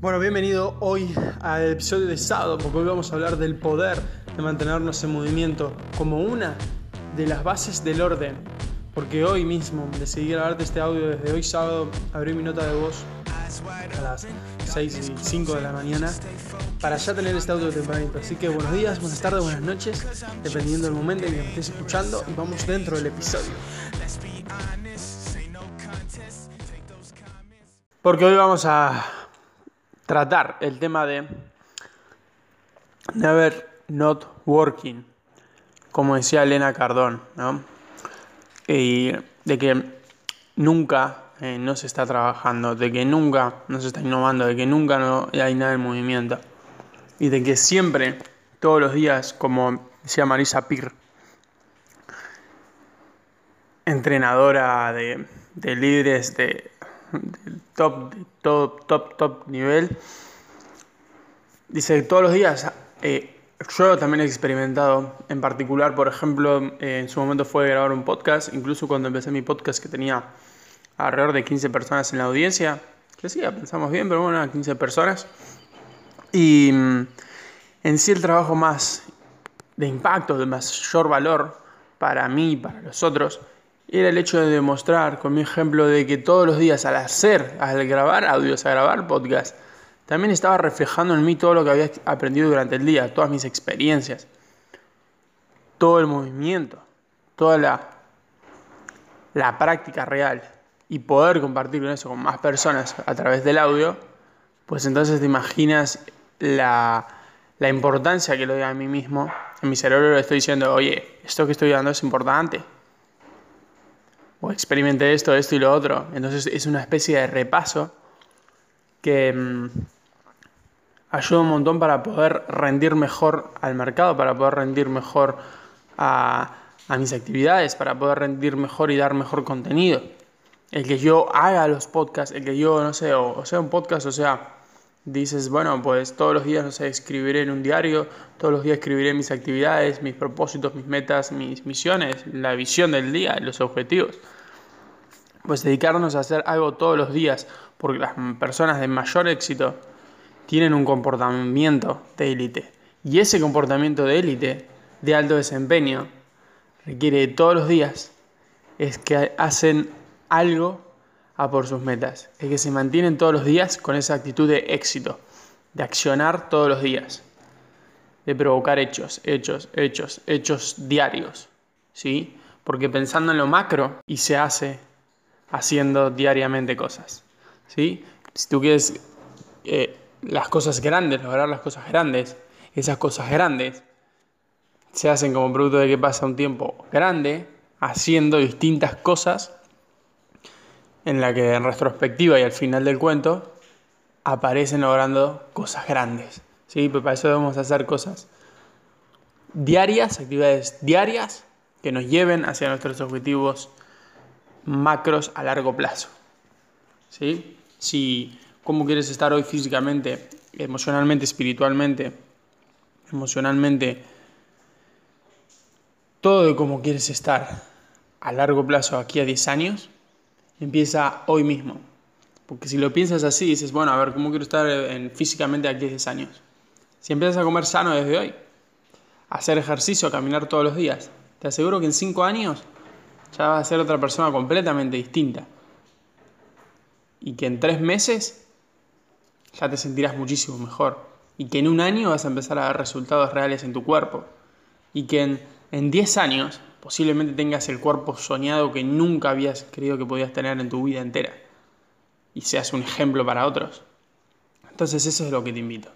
Bueno, bienvenido hoy al episodio de sábado, porque hoy vamos a hablar del poder de mantenernos en movimiento como una de las bases del orden. Porque hoy mismo decidí grabarte este audio desde hoy sábado, abrí mi nota de voz a las 6 y 5 de la mañana para ya tener este audio tempranito. Así que buenos días, buenas tardes, buenas noches, dependiendo del momento en que me estés escuchando y vamos dentro del episodio. Porque hoy vamos a tratar el tema de never not working, como decía Elena Cardón, ¿no? Y de que nunca eh, no se está trabajando, de que nunca no se está innovando, de que nunca no hay nada en movimiento. Y de que siempre, todos los días, como decía Marisa Pir, entrenadora de, de líderes de del top, top, top, nivel. Dice todos los días, eh, yo también he experimentado, en particular, por ejemplo, eh, en su momento fue grabar un podcast, incluso cuando empecé mi podcast que tenía alrededor de 15 personas en la audiencia, que sí, pensamos bien, pero bueno, 15 personas. Y mm, en sí el trabajo más de impacto, de mayor valor para mí y para los otros, era el hecho de demostrar con mi ejemplo de que todos los días al hacer, al grabar audios, a grabar podcast, también estaba reflejando en mí todo lo que había aprendido durante el día, todas mis experiencias, todo el movimiento, toda la, la práctica real y poder compartir eso con más personas a través del audio, pues entonces te imaginas la, la importancia que lo doy a mí mismo. En mi cerebro le estoy diciendo, oye, esto que estoy dando es importante o experimenté esto, esto y lo otro. Entonces es una especie de repaso que mm, ayuda un montón para poder rendir mejor al mercado, para poder rendir mejor a, a mis actividades, para poder rendir mejor y dar mejor contenido. El que yo haga los podcasts, el que yo, no sé, o, sea un podcast, o sea, dices, bueno, pues todos los días, no escribiré en un diario, todos los días escribiré mis actividades, mis propósitos, mis metas, mis misiones, la visión del día, los objetivos. Pues dedicarnos a hacer algo todos los días, porque las personas de mayor éxito tienen un comportamiento de élite. Y ese comportamiento de élite, de alto desempeño, requiere de todos los días, es que hacen algo a por sus metas, es que se mantienen todos los días con esa actitud de éxito, de accionar todos los días, de provocar hechos, hechos, hechos, hechos diarios, ¿sí? Porque pensando en lo macro y se hace haciendo diariamente cosas, ¿sí? Si tú quieres eh, las cosas grandes, lograr las cosas grandes, esas cosas grandes se hacen como producto de que pasa un tiempo grande haciendo distintas cosas en la que en retrospectiva y al final del cuento aparecen logrando cosas grandes. ¿sí? Pero para eso debemos hacer cosas diarias, actividades diarias que nos lleven hacia nuestros objetivos macros a largo plazo. ¿sí? Si cómo quieres estar hoy físicamente, emocionalmente, espiritualmente, emocionalmente, todo de cómo quieres estar a largo plazo, aquí a 10 años, empieza hoy mismo. Porque si lo piensas así, dices, bueno, a ver, ¿cómo quiero estar en, físicamente aquí a 10 años? Si empiezas a comer sano desde hoy, a hacer ejercicio, a caminar todos los días, te aseguro que en 5 años ya vas a ser otra persona completamente distinta. Y que en 3 meses ya te sentirás muchísimo mejor. Y que en un año vas a empezar a ver resultados reales en tu cuerpo. Y que en 10 años posiblemente tengas el cuerpo soñado que nunca habías creído que podías tener en tu vida entera y seas un ejemplo para otros. Entonces eso es lo que te invito.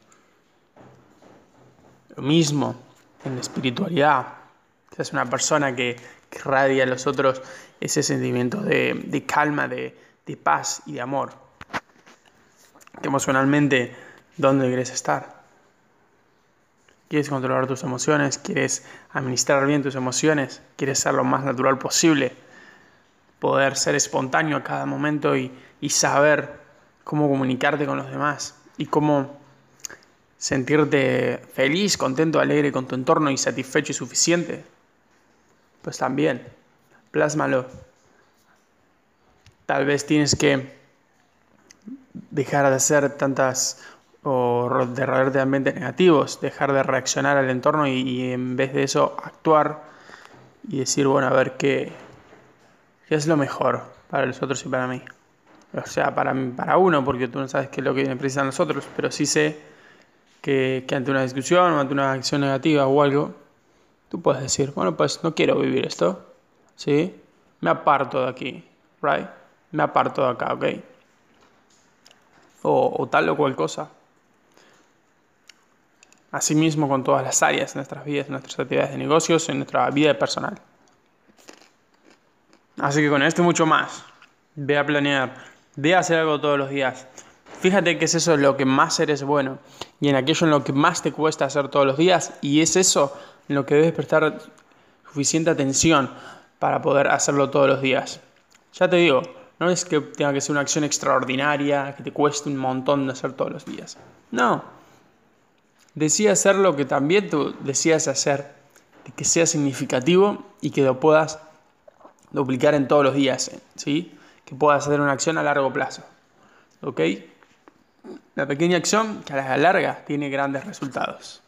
Lo mismo en la espiritualidad. Seas una persona que, que radia a los otros ese sentimiento de, calma, de, de paz y de amor. Que emocionalmente, ¿dónde quieres estar? Quieres controlar tus emociones, quieres administrar bien tus emociones, quieres ser lo más natural posible, poder ser espontáneo a cada momento y, saber cómo comunicarte con los demás y cómo sentirte feliz, contento, alegre con tu entorno y satisfecho y suficiente, pues también, plásmalo. Tal vez tienes que dejar de hacer tantas o de de ambientes negativos, dejar de reaccionar al entorno y, en vez de eso actuar y decir, bueno, a ver qué, qué es lo mejor para los otros y para mí. O sea, para, para uno, porque tú no sabes qué es lo que precisan los otros, pero sí sé que, que ante una discusión o ante una acción negativa o algo, tú puedes decir, bueno, pues no quiero vivir esto, ¿sí? Me aparto de aquí, ¿right? Me aparto de acá, ¿ok? O, o tal o cual cosa. Asimismo con todas las áreas de nuestras vidas, nuestras actividades de negocios, en nuestra vida personal. Así que con esto y mucho más, ve a planear, ve a hacer algo todos los días. Fíjate que es eso lo que más eres bueno y en aquello en lo que más te cuesta hacer todos los días y es eso en lo que debes prestar suficiente atención para poder hacerlo todos los días. Ya te digo, no es que tenga que ser una acción extraordinaria, que te cueste un montón de hacer todos los días. No. Decía hacer lo que también tú decías hacer, que sea significativo y que lo puedas duplicar en todos los días, ¿sí? Que puedas hacer una acción a largo plazo. ¿Ok? La pequeña acción que a la larga tiene grandes resultados.